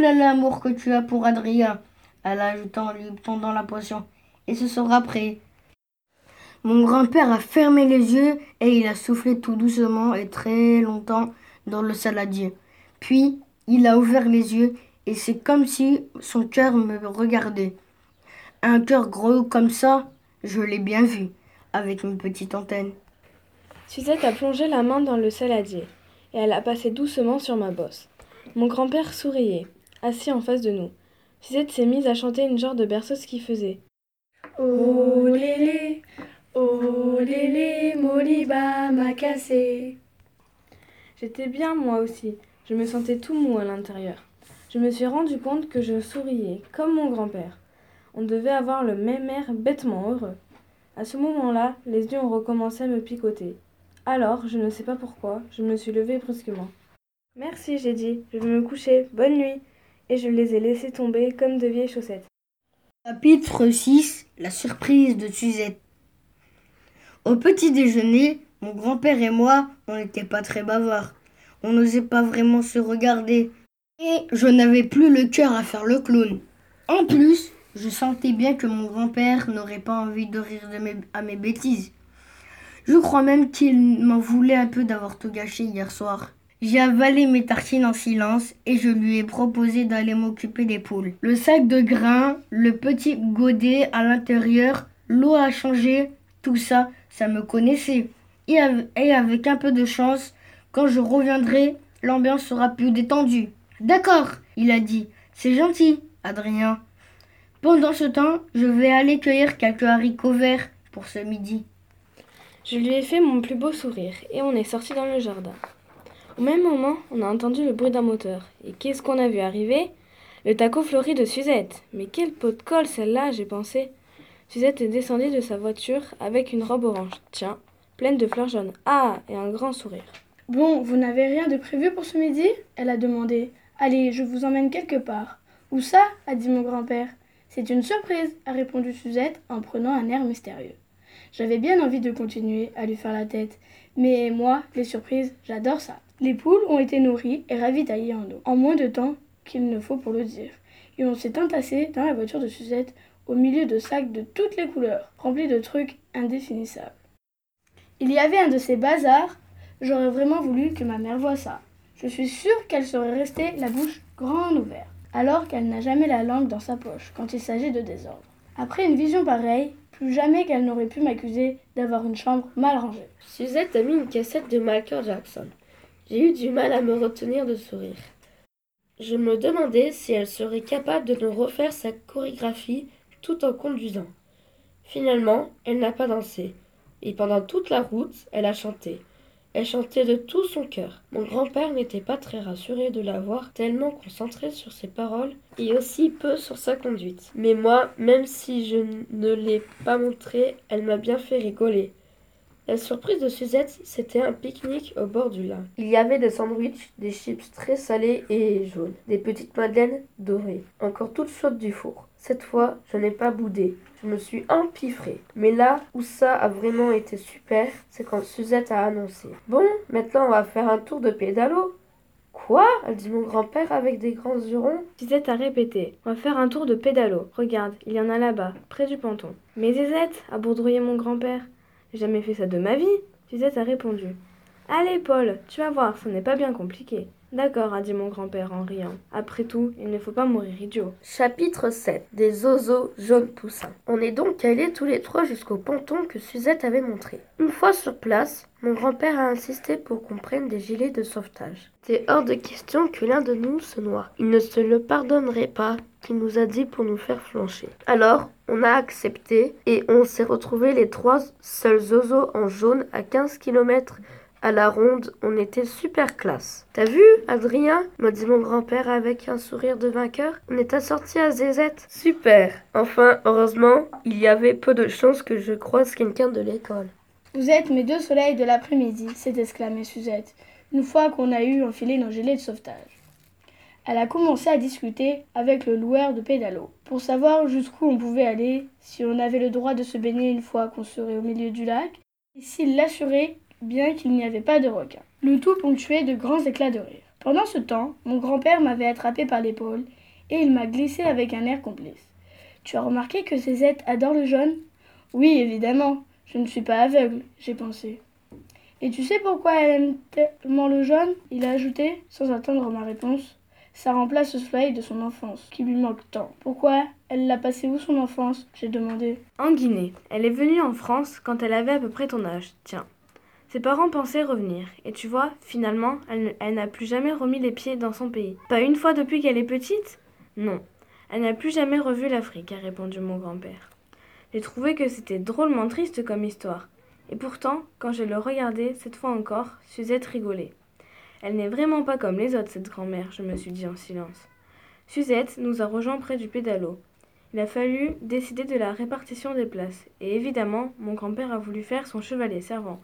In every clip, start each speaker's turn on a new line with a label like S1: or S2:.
S1: L'amour que tu as pour Adrien, elle ajouta en lui tendant la potion, et ce sera prêt. Mon grand-père a fermé les yeux et il a soufflé tout doucement et très longtemps dans le saladier. Puis il a ouvert les yeux et c'est comme si son cœur me regardait. Un cœur gros comme ça, je l'ai bien vu, avec une petite antenne.
S2: Suzette a plongé la main dans le saladier et elle a passé doucement sur ma bosse. Mon grand-père souriait, assis en face de nous. Suzette s'est mise à chanter une genre de berceuse qui faisait
S3: Oh lélé, oh lélé, Moliba m'a cassé.
S2: J'étais bien moi aussi, je me sentais tout mou à l'intérieur. Je me suis rendu compte que je souriais, comme mon grand-père. On devait avoir le même air bêtement heureux. À ce moment-là, les yeux ont recommencé à me picoter. Alors, je ne sais pas pourquoi, je me suis levée brusquement. Merci, j'ai dit, je vais me coucher, bonne nuit. Et je les ai laissés tomber comme de vieilles chaussettes.
S1: Chapitre 6 La surprise de Suzette. Au petit déjeuner, mon grand-père et moi, on n'était pas très bavards. On n'osait pas vraiment se regarder. Et je n'avais plus le cœur à faire le clown. En plus, je sentais bien que mon grand-père n'aurait pas envie de rire à mes bêtises. Je crois même qu'il m'en voulait un peu d'avoir tout gâché hier soir. J'ai avalé mes tartines en silence et je lui ai proposé d'aller m'occuper des poules. Le sac de grains, le petit godet à l'intérieur, l'eau à changer, tout ça, ça me connaissait. Et avec un peu de chance, quand je reviendrai, l'ambiance sera plus détendue. D'accord, il a dit. C'est gentil, Adrien. Pendant ce temps, je vais aller cueillir quelques haricots verts pour ce midi.
S2: Je lui ai fait mon plus beau sourire et on est sorti dans le jardin. Au même moment, on a entendu le bruit d'un moteur. Et qu'est-ce qu'on a vu arriver? Le taco fleuri de Suzette. Mais quel pot de colle celle-là, j'ai pensé. Suzette est descendue de sa voiture avec une robe orange. Tiens, pleine de fleurs jaunes. Ah, et un grand sourire.
S3: Bon, vous n'avez rien de prévu pour ce midi? Elle a demandé. Allez, je vous emmène quelque part. Où ça? a dit mon grand-père. C'est une surprise, a répondu Suzette en prenant un air mystérieux. J'avais bien envie de continuer à lui faire la tête, mais moi, les surprises, j'adore ça. Les poules ont été nourries et ravitaillées en eau, en moins de temps qu'il ne faut pour le dire. Et on s'est entassé dans la voiture de Suzette au milieu de sacs de toutes les couleurs, remplis de trucs indéfinissables. Il y avait un de ces bazars, j'aurais vraiment voulu que ma mère voie ça. Je suis sûre qu'elle serait restée la bouche grande ouverte, alors qu'elle n'a jamais la langue dans sa poche quand il s'agit de désordre. Après une vision pareille, plus jamais qu'elle n'aurait pu m'accuser d'avoir une chambre mal rangée.
S4: Suzette a mis une cassette de Michael Jackson. J'ai eu du mal à me retenir de sourire. Je me demandais si elle serait capable de nous refaire sa chorégraphie tout en conduisant. Finalement, elle n'a pas dansé, et pendant toute la route, elle a chanté. Elle chantait de tout son cœur. Mon grand-père n'était pas très rassuré de la voir tellement concentrée sur ses paroles et aussi peu sur sa conduite. Mais moi, même si je ne l'ai pas montré, elle m'a bien fait rigoler. La surprise de Suzette, c'était un pique-nique au bord du lac. Il y avait des sandwichs, des chips très salés et jaunes, des petites madeleines dorées, encore toutes chaudes du four. Cette fois, je n'ai pas boudé. Je me suis empiffré. Mais là où ça a vraiment été super, c'est quand Suzette a annoncé. Bon, maintenant on va faire un tour de pédalo. Quoi? A dit mon grand-père avec des grands yeux ronds.
S2: Suzette a répété. On va faire un tour de pédalo. Regarde, il y en a là-bas, près du ponton. Mais Zézette, a bourdouillé mon grand-père. J'ai jamais fait ça de ma vie. Suzette a répondu. Allez, Paul, tu vas voir, ce n'est pas bien compliqué. D'accord, a dit mon grand-père en riant. Après tout, il ne faut pas mourir idiot.
S4: Chapitre 7 Des oiseaux jaunes poussins. On est donc allés tous les trois jusqu'au ponton que Suzette avait montré. Une fois sur place, mon grand-père a insisté pour qu'on prenne des gilets de sauvetage. C'est hors de question que l'un de nous se noie. Il ne se le pardonnerait pas qu'il nous a dit pour nous faire flancher. Alors, on a accepté et on s'est retrouvés les trois seuls oiseaux en jaune à 15 km à la ronde, on était super classe. T'as vu, Adrien m'a dit mon grand-père avec un sourire de vainqueur. On est assorti à Zézette. Super. Enfin, heureusement, il y avait peu de chances que je croise quelqu'un de l'école.
S3: Vous êtes mes deux soleils de l'après-midi, s'est exclamée Suzette, une fois qu'on a eu enfilé nos gilets de sauvetage. Elle a commencé à discuter avec le loueur de pédalo pour savoir jusqu'où on pouvait aller, si on avait le droit de se baigner une fois qu'on serait au milieu du lac, et s'il l'assurait bien qu'il n'y avait pas de requins. Le tout ponctué de grands éclats de rire. Pendant ce temps, mon grand-père m'avait attrapé par l'épaule et il m'a glissé avec un air complice. Tu as remarqué que Césette adore le jaune? Oui, évidemment. Je ne suis pas aveugle, j'ai pensé. Et tu sais pourquoi elle aime tellement le jaune? Il a ajouté, sans attendre ma réponse. Ça remplace le soleil de son enfance, qui lui manque tant. Pourquoi Elle l'a passé où son enfance? J'ai demandé.
S2: En Guinée. Elle est venue en France quand elle avait à peu près ton âge. Tiens. Ses parents pensaient revenir, et tu vois, finalement, elle, n'a plus jamais remis les pieds dans son pays. Pas une fois depuis qu'elle est petite? Non. Elle n'a plus jamais revu l'Afrique, a répondu mon grand-père. J'ai trouvé que c'était drôlement triste comme histoire. Et pourtant, quand je le regardais, cette fois encore, Suzette rigolait. Elle n'est vraiment pas comme les autres, cette grand-mère, je me suis dit en silence. Suzette nous a rejoints près du pédalo. Il a fallu décider de la répartition des places, et évidemment, mon grand-père a voulu faire son chevalier servant.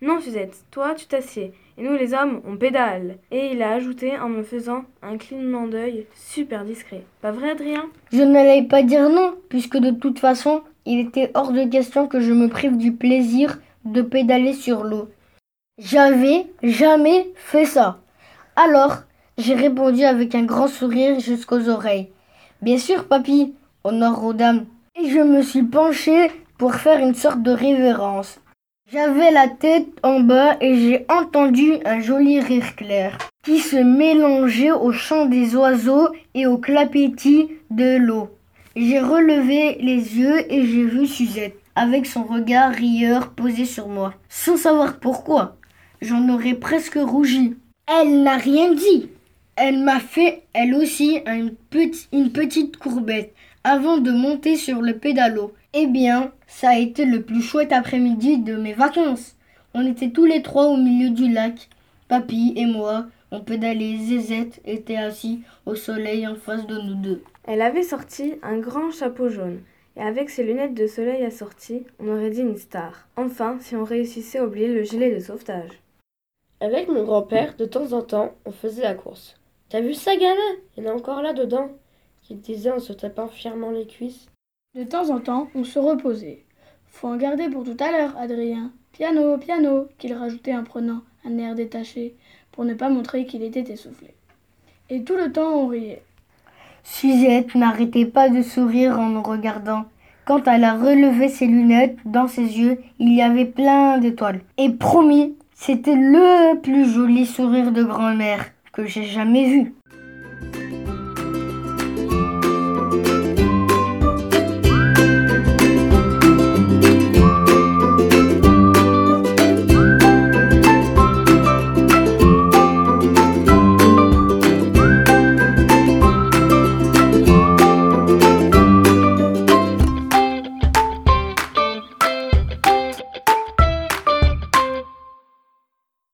S2: Non, Suzette, toi, tu t'assieds, et nous, les hommes, on pédale. Et il a ajouté en me faisant un clignement d'œil super discret. Pas vrai, Adrien?
S1: Je n'allais pas dire non, puisque de toute façon, il était hors de question que je me prive du plaisir de pédaler sur l'eau. J'avais jamais fait ça. Alors, j'ai répondu avec un grand sourire jusqu'aux oreilles. Bien sûr, papy, honneur aux dames. Et je me suis penché pour faire une sorte de révérence. J'avais la tête en bas et j'ai entendu un joli rire clair qui se mélangeait au chant des oiseaux et au clapetis de l'eau. J'ai relevé les yeux et j'ai vu Suzette avec son regard rieur posé sur moi, sans savoir pourquoi. J'en aurais presque rougi. Elle n'a rien dit. Elle m'a fait, elle aussi, une, petite, une petite courbette avant de monter sur le pédalo. Eh bien, ça a été le plus chouette après-midi de mes vacances. On était tous les trois au milieu du lac. Papy et moi, on pédalait. Zézette était assis au soleil en face de nous deux.
S2: Elle avait sorti un grand chapeau jaune. Et avec ses lunettes de soleil assorties, on aurait dit une star. Enfin, si on réussissait à oublier le gilet de sauvetage.
S4: Avec mon grand-père, de temps en temps, on faisait la course. T'as vu ça, gamin? Il est encore là dedans qu'il disait en se tapant fièrement les cuisses.
S3: De temps en temps, on se reposait. Faut en garder pour tout à l'heure, Adrien. Piano, piano, qu'il rajoutait en prenant un air détaché, pour ne pas montrer qu'il était essoufflé. Et tout le temps, on riait.
S1: Suzette n'arrêtait pas de sourire en nous regardant. Quand elle a relevé ses lunettes, dans ses yeux, il y avait plein d'étoiles. Et promis, c'était le plus joli sourire de grand-mère que j'ai jamais vu.